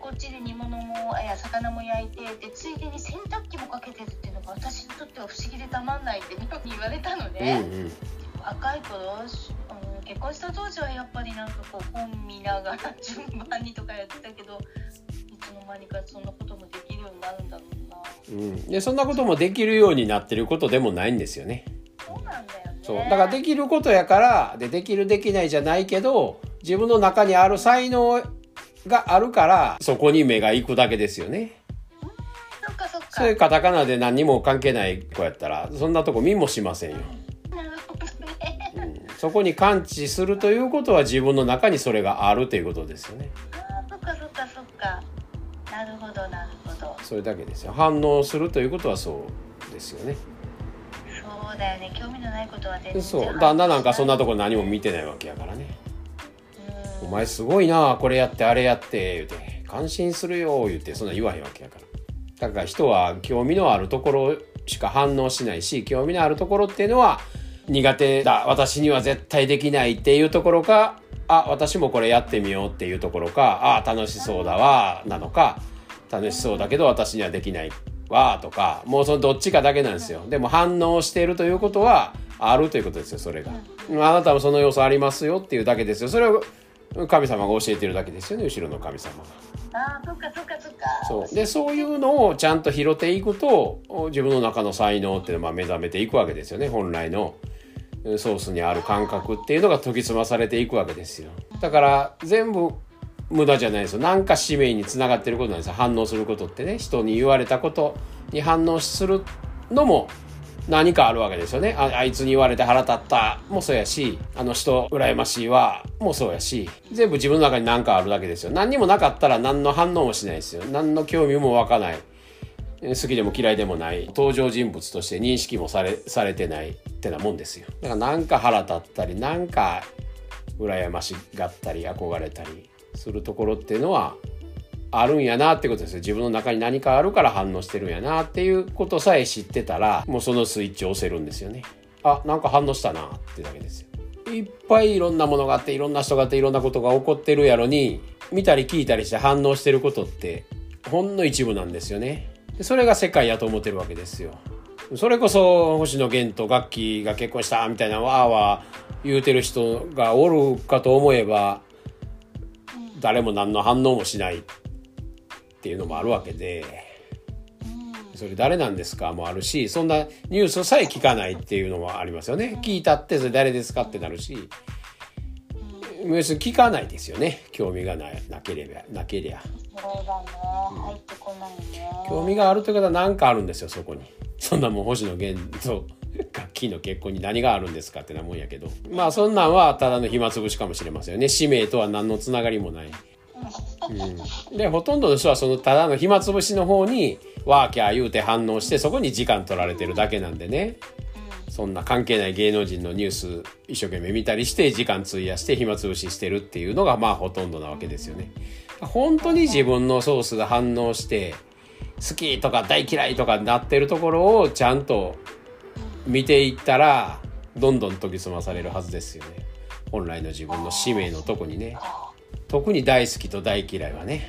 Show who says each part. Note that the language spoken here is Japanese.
Speaker 1: こっちで煮物もいや魚も焼いてでついでに洗濯機もかけてるっていうのが私にとっては不思議でたまんないって言われたので、
Speaker 2: うんうん。
Speaker 1: 若い頃結婚した当時はやっぱりなんかこう本見ながら順番にとかやってたけどいつの間にかそんなこともできるようになるんだろうな。
Speaker 2: うん、でそんなこともできるようになってることでもないんですよね。
Speaker 1: そうなんだよね。
Speaker 2: そう。だからできることやからでできるできないじゃないけど自分の中にある才能があるからそこに目が行くだけですよね。
Speaker 1: そっかそっか
Speaker 2: そういうカタカナで何にも関係ない子やったらそんなとこ見もしませんよ。
Speaker 1: なるほどね
Speaker 2: うん、そこに感知するということは自分の中にそれがあるということですよね。
Speaker 1: あーそっかそっかそっかなるほどなるほど
Speaker 2: それだけですよ。反応するということはそうですよね。
Speaker 1: そうだよね興味のないことは全然
Speaker 2: そう旦那なんかそんなとこ何も見てないわけやからね。お前すごいなこれやってあれやって言うて感心するよ言ってそんな言わへんわけやから。だから人は興味のあるところしか反応しないし興味のあるところっていうのは苦手だ。私には絶対できないっていうところかあ私もこれやってみようっていうところかあ楽しそうだわなのか楽しそうだけど私にはできないわとかもうそのどっちかだけなんですよ。でも反応しているということはあるということですよそれが。あなたもその要素ありますよっていうだけですよ。それを神様が教えてるだけですよね。後ろの神様が。
Speaker 1: あーそっかそっかそっか。
Speaker 2: そう。でそういうのをちゃんと拾っていくと自分の中の才能っていうのは目覚めていくわけですよね。本来のソースにある感覚っていうのが研ぎ澄まされていくわけですよ。だから全部無駄じゃないですよ。なんか使命につながってることなんですよ。反応することってね。人に言われたことに反応するのも何かあるわけですよね。あいつに言われて腹立った。もそうやしあの人羨ましいわ。もそうやし。全部自分の中に何かあるだけですよ。何にもなかったら何の反応もしないですよ。何の興味も湧かない。好きでも嫌いでもない。登場人物として認識もされされてないってなもんですよ。だからなんか腹立ったりなんか羨ましがったり憧れたりするところっていうのはあるんやなってことですよ。自分の中に何かあるから反応してるんやなっていうことさえ知ってたらもうそのスイッチを押せるんですよね。あなんか反応したなってだけですよ。いっぱいいろんなものがあっていろんな人があっていろんなことが起こってるやろに見たり聞いたりして反応してることってほんの一部なんですよね。それが世界やと思ってるわけですよ。それこそ星野源と楽器が結婚したみたいなわーわー言うてる人がおるかと思えば誰も何の反応もしない。っていうのもあるわけで。それ誰なんですか？もあるしそんなニュースさえ聞かないっていうのもありますよね。聞いたってそれ誰ですかってなるし。要するに聞かないですよね。興味がななければなけりゃ。
Speaker 1: そうだね入ってこないね。
Speaker 2: 興味があるということは何かあるんですよそこに。そんなもん星野源と楽器の結婚に何があるんですかってなもんやけど。まあそんなんはただの暇つぶしかもしれませんよね。使命とは何のつながりもない、うん、でほとんどの人はそのただの暇つぶしの方にワーキャー言うて反応してそこに時間取られてるだけなんでねそんな関係ない芸能人のニュース一生懸命見たりして時間費やして暇つぶししてるっていうのがまあほとんどなわけですよね。本当に自分のソースが反応して好きとか大嫌いとかなってるところをちゃんと見ていったらどんどん研ぎ澄まされるはずですよね。本来の自分の使命のとこにね。特に大好きと大嫌いはね。